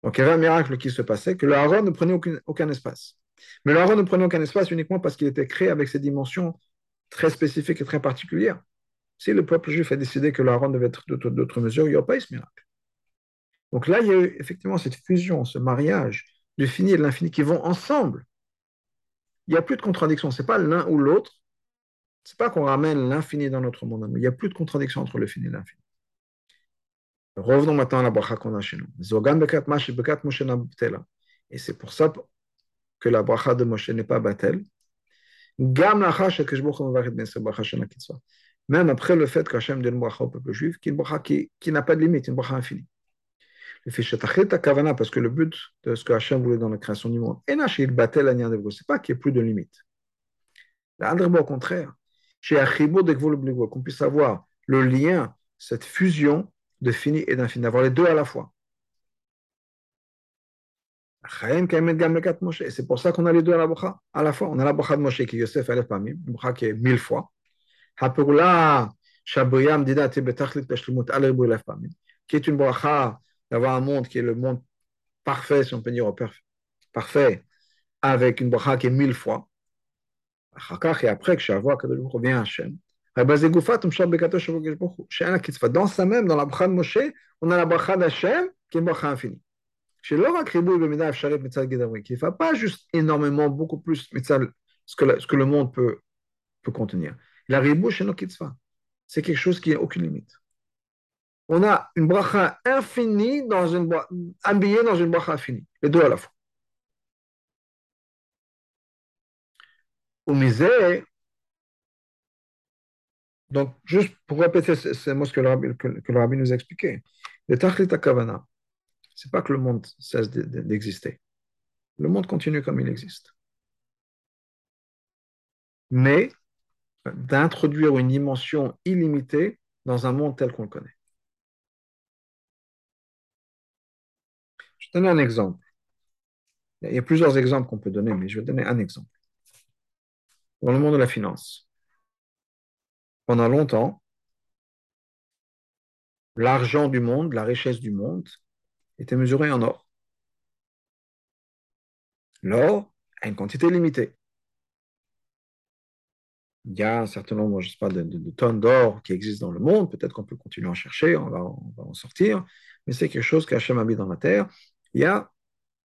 Donc il y avait un miracle qui se passait, que le Aaron ne prenait aucun, espace. Mais le Aaron ne prenait aucun espace uniquement parce qu'il était créé avec ses dimensions très spécifiques et très particulières. Si le peuple juif a décidé que le Aaron devait être d'autres mesures, il n'y aurait pas eu ce miracle. Donc là, il y a eu effectivement cette fusion, ce mariage du fini et de l'infini qui vont ensemble. Il n'y a plus de contradiction. Ce n'est pas l'un ou l'autre. Ce n'est pas qu'on ramène l'infini dans notre monde. Il n'y a plus de contradiction entre le fini et l'infini. Revenons maintenant à la bracha qu'on a chez nous. Et c'est pour ça que la bracha de Moshe n'est pas batel. Même après le fait qu'Hachem donne une bracha au peuple juif, qui une qui, qui n'a pas de limite, une bracha infinie. Le kavana, parce que le but de ce que Hachem voulait dans la création du monde, il batel c'est pas qu'il n'y ait plus de limite. Au contraire, qu'on puisse avoir le lien, cette fusion de fini et d'infini, d'avoir les deux à la fois. Et c'est pour ça qu'on a les deux à la bracha, à la fois. On a la bracha de Moshe qui est Yosef Aleph Pamim, une bracha qui est mille fois. Qui est une bracha d'avoir un monde qui est le monde parfait, si on peut dire parfait, avec une bracha qui est mille fois. Et après que Shavua Kadosh revient à Hachem, dans sa même, dans la bracha de Moshe, on a la bracha d'Hachem qui est une bracha infinie. Chez l'or Kribou Gedavri, qui ne fait pas juste énormément, beaucoup plus ce que, le, ce que le monde peut, peut contenir. La Ribou c'est quelque chose qui n'a aucune limite. On a une bracha infinie dans une habillée dans une bracha infinie, les deux à la fois. Donc juste pour répéter ces mots que le rabbi, nous a expliqué, le tachlit kavana, c'est pas que le monde cesse d'exister. Le monde continue comme il existe. Mais d'introduire une dimension illimitée dans un monde tel qu'on le connaît. Je vais donner un exemple. Il y a plusieurs exemples qu'on peut donner, mais je vais donner un exemple. Dans le monde de la finance, pendant longtemps, l'argent du monde, la richesse du monde, était mesuré en or. L'or a une quantité limitée il y a un certain nombre, je sais pas, de, tonnes d'or qui existent dans le monde. Peut-être qu'on peut continuer à en chercher, on va, en sortir. Mais c'est quelque chose qu'Hachem a mis dans la terre. Il y a,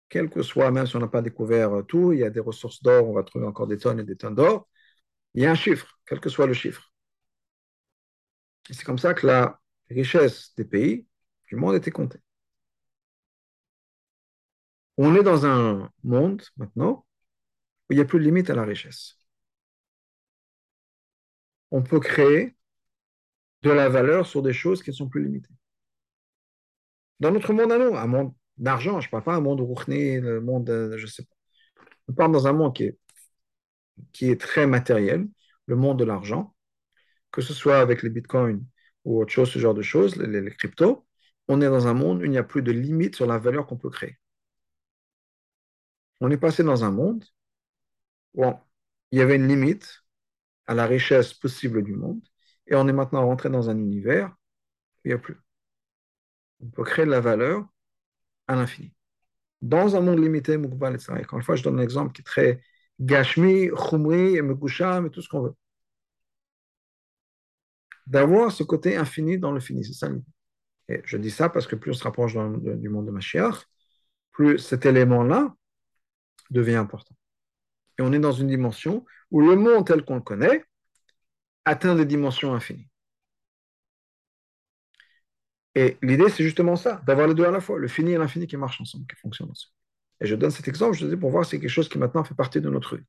quel que soit, même si on n'a pas découvert tout, il y a des ressources d'or, on va trouver encore des tonnes et des tonnes d'or. Il y a un chiffre, quel que soit le chiffre. C'est comme ça que la richesse des pays du monde était comptée. On est dans un monde maintenant où il n'y a plus de limite à la richesse on peut créer de la valeur sur des choses qui ne sont plus limitées. Dans notre monde à nous, un monde d'argent, je ne parle pas un monde rouchné, le monde, je ne sais pas. On parle dans un monde qui est, qui est très matériel, le monde de l'argent, que ce soit avec les bitcoins ou autre chose, ce genre de choses, les, les cryptos. On est dans un monde où il n'y a plus de limite sur la valeur qu'on peut créer. On est passé dans un monde où il y avait une limite à la richesse possible du monde, et on est maintenant rentré dans un univers où il n'y a plus. On peut créer de la valeur à l'infini. Dans un monde limité, Mukbal, etc. Encore une fois, je donne un exemple qui est très Gashmi, Khumri, Megusham et tout ce qu'on veut. D'avoir ce côté infini dans le fini, c'est ça l'idée. Et je dis ça parce que plus on se rapproche du monde de Mashiach, plus cet élément-là devient important. Et on est dans une dimension où le monde tel qu'on le connaît atteint des dimensions infinies. Et l'idée, c'est justement ça, d'avoir les deux à la fois, le fini et l'infini qui marchent ensemble, qui fonctionnent ensemble. Et je donne cet exemple, je dis pour voir si c'est quelque chose qui maintenant fait partie de notre vie.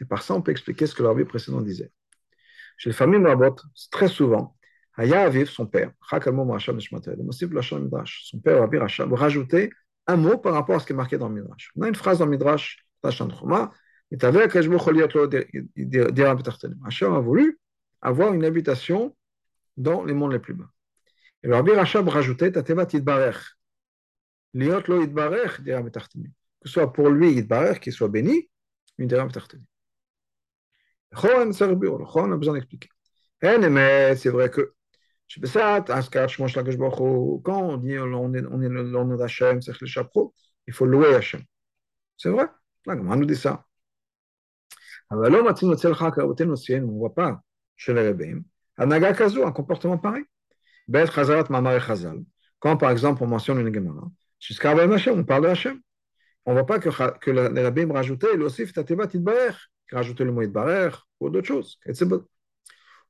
Et par ça, on peut expliquer ce que vie précédente disait. Chez les familles Rabot, très souvent, Haya Aviv, son père, son père Rabbi Rachab, rajoutait un mot par rapport à ce qui est marqué dans le Midrash. On a une phrase dans le Midrash, Hachem a voulu avoir une habitation dans les mondes les plus bas. Et le Rabbi Rachab rajoutait Tateva Tidbarech. Liot lo Idbarech, dira Que ce soit pour lui Idbarech, qu'il soit béni, une dira Metarteni. Chon, c'est on a besoin d'expliquer. C'est vrai que quand on dit on est, on est le nom d'Hachem, c'est le chapeau, il faut louer Hachem. C'est vrai, on nous dit ça. on ne voit pas chez les Rebbeim, un comportement pareil. Quand par exemple on mentionne une Gemara, jusqu'à on parle de Hachem. On ne voit pas que, que les Rebbeim rajoutaient l'osif tatevat idbarer, rajoutaient le mot idbarer ou d'autres choses.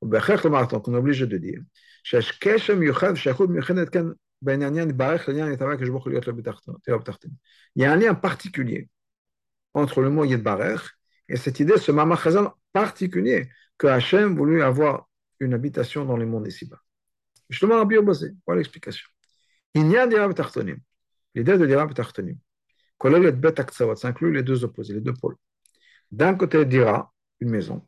On est obligé de dire שיש קשר מיוחד ושייכות מיוחדת כאן בין העניין יתברך לעניין יתברך כשברוך הוא להיות לו בתחתינו. Il y a un lien particulier entre le mot Yitbarech et cette idée, ce mamachazan particulier que Hachem voulut avoir une habitation dans les mondes ici-bas. Justement, Rabbi Obosé, voilà l'explication. Il y a des Rabbi Tartonim. L'idée de Dira Tartonim, Kolel Bet ça inclut les deux opposés, les deux pôles. D'un côté, Dira, une maison.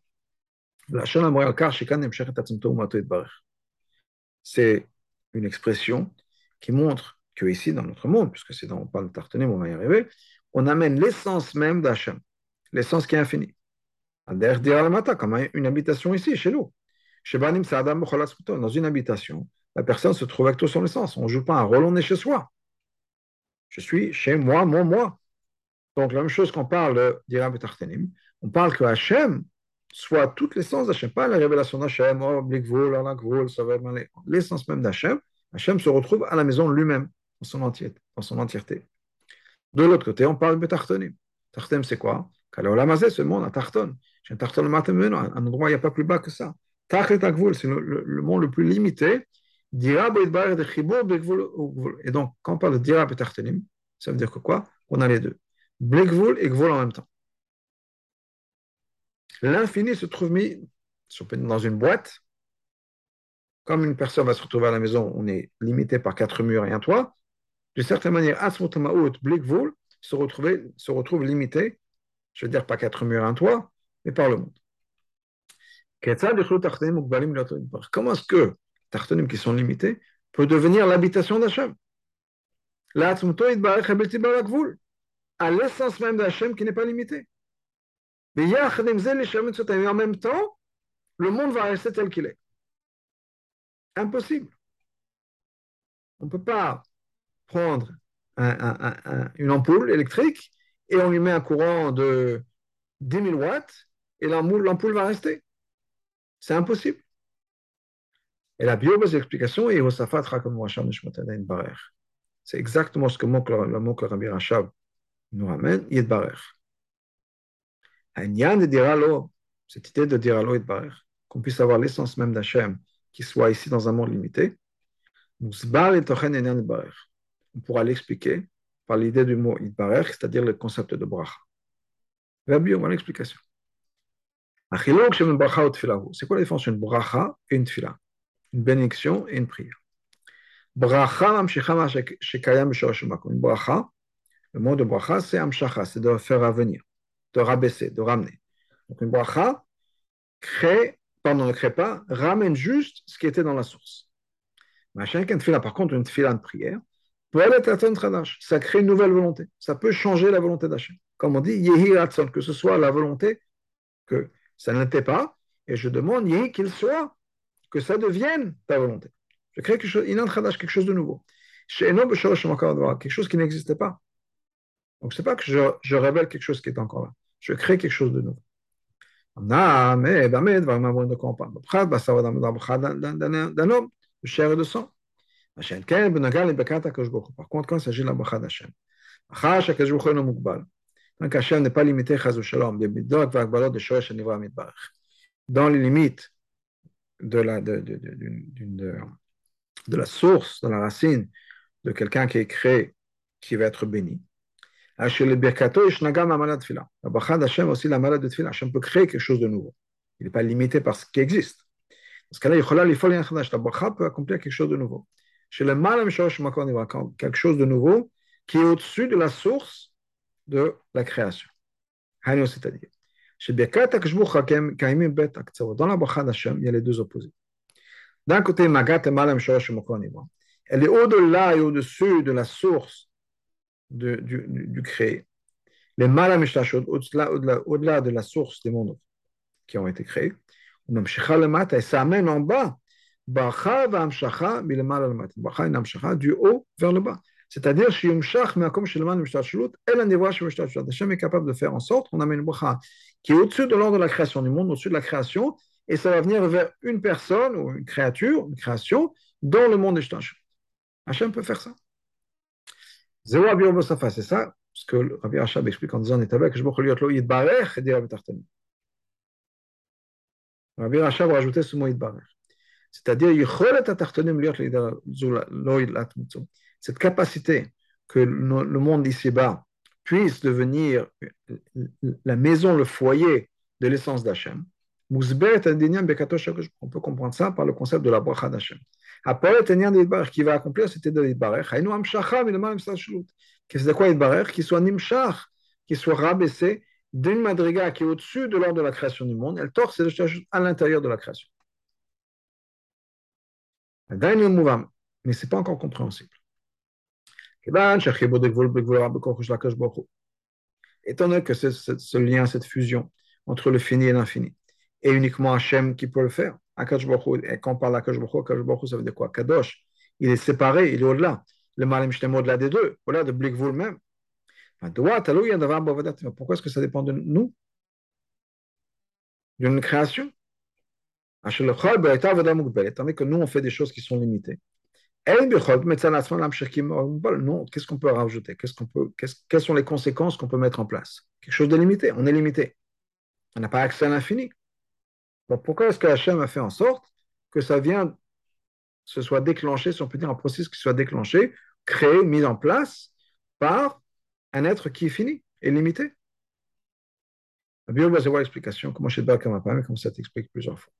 C'est une expression qui montre que ici, dans notre monde, puisque c'est dans on parle de Tartanim, on va y arriver, on amène l'essence même d'Hachem, l'essence qui est infinie. Comme une habitation ici, chez nous. Dans une habitation, la personne se trouve avec tout son essence. On ne joue pas un rôle, on est chez soi. Je suis chez moi, mon moi. Donc, la même chose qu'on parle d'Iram on parle que Hachem soit toute l'essence d'Hachem, pas la révélation d'Hachem, oh, l'essence même d'Hachem. Hachem se retrouve à la maison lui-même, dans son entièreté. Son entièreté. De l'autre côté, on parle de Tartanim. Tartanim, c'est quoi? Ce monde à Tarton. Un endroit il n'y a pas plus bas que ça. c'est le, le, monde le plus limité. Et donc, quand on parle de Dira et Tartanim, ça veut dire quoi? On a les deux. Blekvul et Gvul en même temps. L'infini se trouve mis dans une boîte. Comme une personne va se retrouver à la maison, on est limité par quatre murs et un toit. D'une certaine manière, Asmotamaout, Blekvul se, se retrouve limité, je veux dire pas quatre murs et un toit, mais par le monde. Comment est-ce que Tartanim qui sont limités peut devenir l'habitation d'Hachem? À l'essence même d'Hachem qui n'est pas limitée. Mais en même temps, le monde va rester tel qu'il est. Impossible. On ne peut pas prendre une ampoule électrique et on lui met un courant de 10 000 watts et l'ampoule va rester. C'est impossible. Et la biobase explication est C'est exactement ce que le mot que Rabbi Rachab nous ramène Yedbarer. Cette idée de dire Allo Yedbarer, qu'on puisse avoir l'essence même d'Hachem qui soit ici dans un monde limité, on pourra l'expliquer par l'idée du mot Yedbarer, c'est-à-dire le concept de bracha. Rabbi, on va l'explication. C'est quoi la différence entre une bracha et une tfila Une bénédiction et une prière. Bracha, une bracha, le mot de bracha, c'est amshacha, c'est de faire revenir, de rabaisser, de ramener. Donc une bracha crée, pardon, ne crée pas, ramène juste ce qui était dans la source. Machin qu'une fila, par contre, une fila de prière, peut être ça crée une nouvelle volonté. Ça peut changer la volonté d'Hachem. Comme on dit, yehi que ce soit la volonté que ça n'était pas, et je demande yehi qu'il soit, que ça devienne ta volonté. Je crée quelque chose, quelque chose de nouveau. Quelque chose qui n'existait pas. Donc, ce n'est pas que je, je, révèle quelque chose qui est encore là. Je crée quelque chose de nouveau. D'un homme, de chair et de sang. Par contre, quand il s'agit de la bracha d'Hachem, donc Hachem n'est pas limité, dans les limites de la, de, de, de, de, la source, de la racine de quelqu'un qui est créé, qui va être béni. Aussi la malade de. Hachem peut créer quelque chose de nouveau. Il n'est pas limité par ce qui existe. Dans ce cas-là, la bracha peut accomplir quelque chose de nouveau. Chez le quelque chose de nouveau qui est au-dessus de la source de la création. C'est-à-dire, dans la bracha d'Hachem, il y a les deux opposés. D'un côté, Magat et Malam Elle est au-delà et au-dessus de la source de, du, du, créé. Les malamishashot, au-delà au -delà, de la source des mondes qui ont été créés, et ça amène en bas, du haut vers le bas. C'est-à-dire, Hachem est capable de faire en sorte qu'on amène une bracha qui est au-dessus de l'ordre de la création du monde, au-dessus de la création, et ça va venir vers une personne ou une créature, une création, dans le monde de Hachem peut faire ça. C'est ça ce que Rabbi Hachab explique en disant Rabbi Hachab a rajouté ce mot. C'est-à-dire, Cette capacité que le monde ici-bas puisse devenir la maison, le foyer de l'essence d'Hachem. On peut comprendre ça par le concept de la bracha d'Hachem. Après, qui va accomplir cette idée d'Idbarech, c'est de quoi Idbarech Qu'il soit Nimshach, qu'il soit rabaissé d'une madriga qui est au-dessus de l'ordre de la création du monde, elle torse et à l'intérieur de la création. Mais ce n'est pas encore compréhensible. Étant donné que ce, ce lien, cette fusion entre le fini et l'infini. Et uniquement Hachem qui peut le faire. Akash et quand on parle d'Akash Baruch ça veut dire quoi Kadosh, il est séparé, il est au-delà. Le Malim Shtemo au-delà des deux, au-delà de Blikvul même. Pourquoi est-ce que ça dépend de nous? D'une création? Tandis que nous, on fait des choses qui sont limitées. Non, qu'est-ce qu'on peut rajouter? Qu'est-ce qu'on peut, Quelles sont les conséquences qu'on peut mettre en place? Quelque chose de limité. On est limité. On n'a pas accès à l'infini. pourquoi est-ce que Hachem a fait en sorte que ça vient, se soit déclenché, si on peut dire, un processus qui soit déclenché, créé, mis en place par un être qui est fini et limité? La Bible va avoir l'explication, comment je pas comment comme ça t'explique plusieurs fois?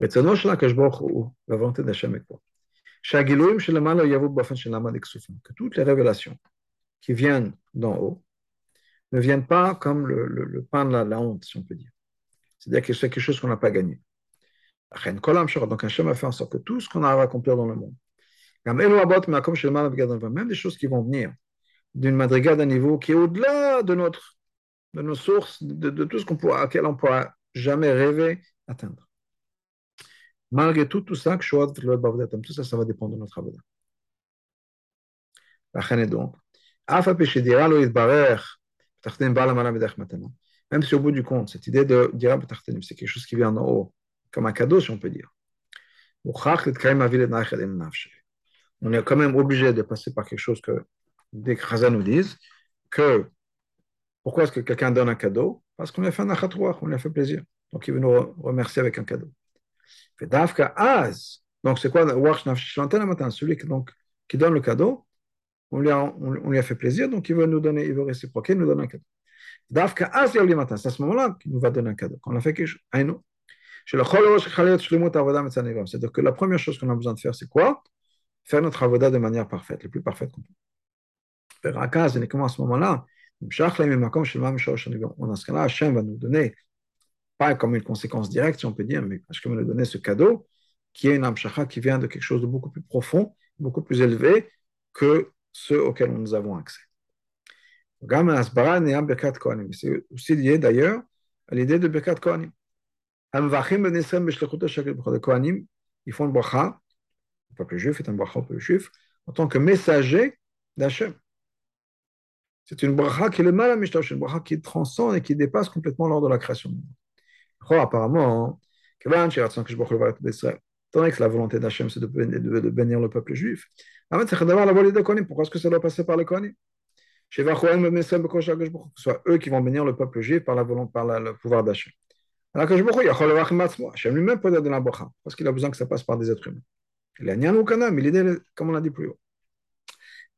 La volonté d'Hachem est quoi que toutes les révélations qui viennent d'en haut ne viennent pas comme le, pain de la, honte, si on peut dire. C'est-à-dire que c'est quelque chose qu'on n'a pas gagné. Donc Hachem a fait en sorte que tout ce qu'on a à accomplir dans le monde, même des choses qui vont venir d'une madriga d'un niveau qui est au-delà de, notre, de nos sources, de, tout ce qu'on pourra, auquel on ne pourra jamais rêver atteindre. Malgré tout, tout ça, tout ça, ça va dépendre de notre avoda. Même si au bout du compte, cette idée de dira c'est quelque chose qui vient en haut, comme un cadeau, si on peut dire. On est quand même obligé de passer par quelque chose que des Khazan nous disent que pourquoi est-ce que quelqu'un donne un cadeau? Parce qu'on lui a fait un achatouach, on lui a fait plaisir. Donc il veut nous remercier avec un cadeau. Donc c'est quoi Celui qui, donc, qui donne le cadeau, on lui, a, on, lui a fait plaisir, donc il veut nous donner, il veut réciproquer, il nous donne un cadeau. C'est à ce moment-là qu'il nous va donner un cadeau. Quand on a fait quelque chose, c'est-à-dire que la première chose qu'on a besoin de faire, c'est quoi? Faire notre avoda de manière parfaite, le plus parfaite qu'on peut. Raka, uniquement à ce moment-là, dans ce cas-là, Hachem va nous donner, pas comme une conséquence directe, si on peut dire, mais Hachem va nous donner ce cadeau, qui est une amshacha qui vient de quelque chose de beaucoup plus profond, beaucoup plus élevé que ceux auxquels nous avons accès. C'est aussi lié d'ailleurs à l'idée de Birkat Kohanim. Ils font le bracha, le peuple juif est un bracha au peuple juif, en tant que messager d'Hachem. C'est une bracha qui est le mal à une bracha qui transcende et qui dépasse complètement lors de la création du monde. Oh, apparemment, étant donné que la volonté d'Hachem, c'est de, bénir le peuple juif, pourquoi est-ce que ça doit passer par les Kohanim? Que ce soit eux qui vont bénir le peuple juif par, la volonté, par le pouvoir d'Hachem. Hachem lui-même peut donner la bracha, parce qu'il a besoin que ça passe par des êtres humains. Il a mais l'idée, comme on l'a dit plus haut.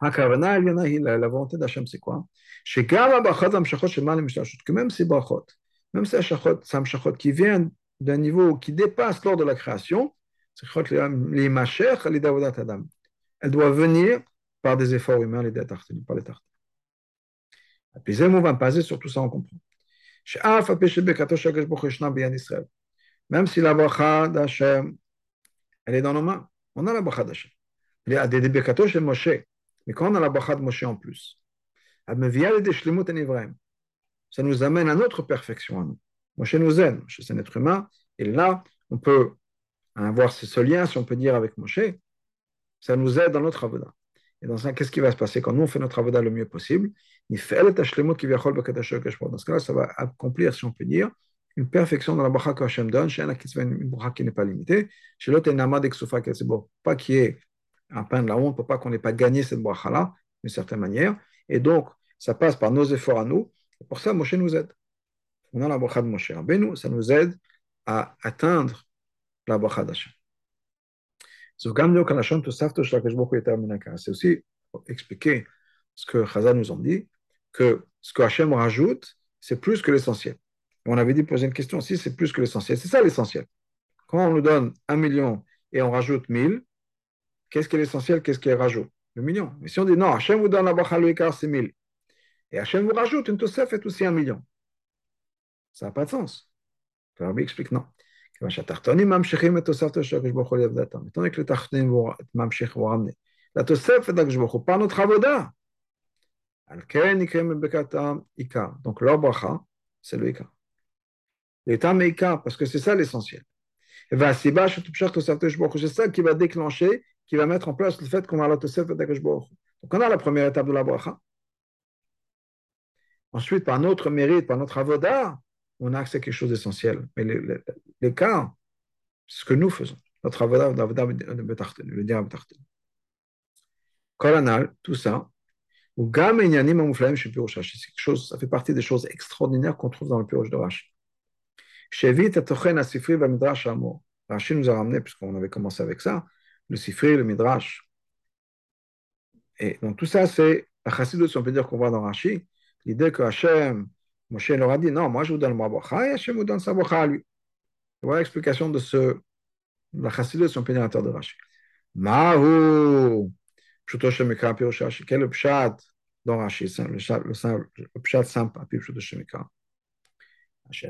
La volonté d'Hachem, c'est quoi? Que même ces brachot, même ces samshachot qui viennent d'un niveau qui dépasse lors de la création, les macher, les davodat adam, elles doivent venir par des efforts humains, les tartines, par les tartines. Et puis, on va passer sur tout ça, on comprend. Même si la bracha d'Hachem, elle est dans nos mains, on a la bracha d'Hachem. Il y a des débekatos chez Moshe. Mais quand on a la bracha de Moshe en plus, ça nous amène à notre perfection à nous. Moshe nous aide, Moshe c'est un être humain, et là, on peut avoir ce lien, si on peut dire, avec Moshe, ça nous aide dans notre avoda. Et dans ça, qu'est-ce qui va se passer quand nous on fait notre avoda le mieux possible? Dans ce cas-là, ça va accomplir, si on peut dire, une perfection dans la bracha que Hashem donne, chez une bracha qui n'est pas limitée, chez l'autre, il y a un c'est bon, pas qu'il y ait un pain de la honte, pas qu'on n'ait pas gagné cette bracha-là, d'une certaine manière. Et donc, ça passe par nos efforts à nous. Pour ça, Moshe nous aide. On a la bracha de Moshe Rabbeinu, ça nous aide à atteindre la bracha d'Hachem. C'est aussi expliquer ce que Chazal nous ont dit, que ce que Hachem rajoute, c'est plus que l'essentiel. On avait dit poser une question aussi, c'est plus que l'essentiel. C'est ça l'essentiel. Quand on nous donne un million et on rajoute mille, Qu'est-ce qui est l'essentiel Qu'est-ce qui est rajoute? Le million. Mais si on dit non, Hachem vous donne la bracha le c'est 1000. Et Hachem vous rajoute une tosef est aussi un million. Ça n'a pas de sens. Le Rabbi explique non. Étant donné que les tartonim vont ramener. La tosef est d'Akshboch, par notre avoda. Donc leur bracha, c'est le ikar. L'état Meika, parce que c'est ça l'essentiel. C'est ça qui va déclencher, qui va mettre en place le fait qu'on a la Tosefet Donc on a la première étape de la bracha. Ensuite, par notre mérite, par notre avoda, on a accès à quelque chose d'essentiel. Mais cas, c'est ce que nous faisons. Notre avoda, le dire Kolanal, tout ça, c'est quelque chose, ça fait partie des choses extraordinaires qu'on trouve dans le de Rashi. Rashi nous a ramené, puisqu'on avait commencé avec ça, le sifri, le midrash. Et donc tout ça, c'est la chassidut, si on peut dire qu'on voit dans Rashi, l'idée que Hachem, Moshe leur a dit, non, moi je vous donne ma bracha, et Hachem vous donne sa bracha à lui. Voilà l'explication de ce, la chassidut, si on peut dire, de Rashi. Mahu, pshuto shemikra pirushashi, quel est le pshat dans Rashi, le pshat simple, pshuto shemikra.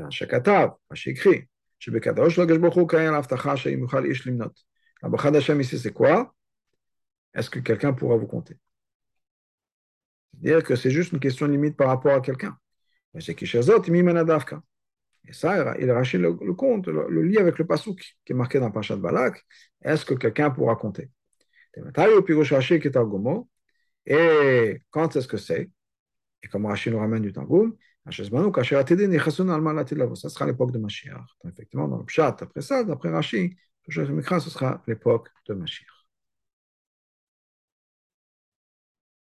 שכתב, מה שהקריא, שבקדוש לקדוש ברוך הוא קיים להבטחה שאם יוכל איש למנות. הברכה d'Hachem ici, c'est quoi Est-ce que quelqu'un c'est-à-dire que c'est juste une question limite par rapport à quelqu'un. C'est. Et ça, il a racheté le, compte, le, le lit avec le pasouk qui est marqué dans Pachat Balak. Est-ce que quelqu'un pourra compter Et quand est-ce que c'est? Et comme Rachid nous ramène du Tangoum, ça sera l'époque de Mashiach. Effectivement, dans le Pshat, après ça, d'après Rashi, ce sera l'époque de Mashiach.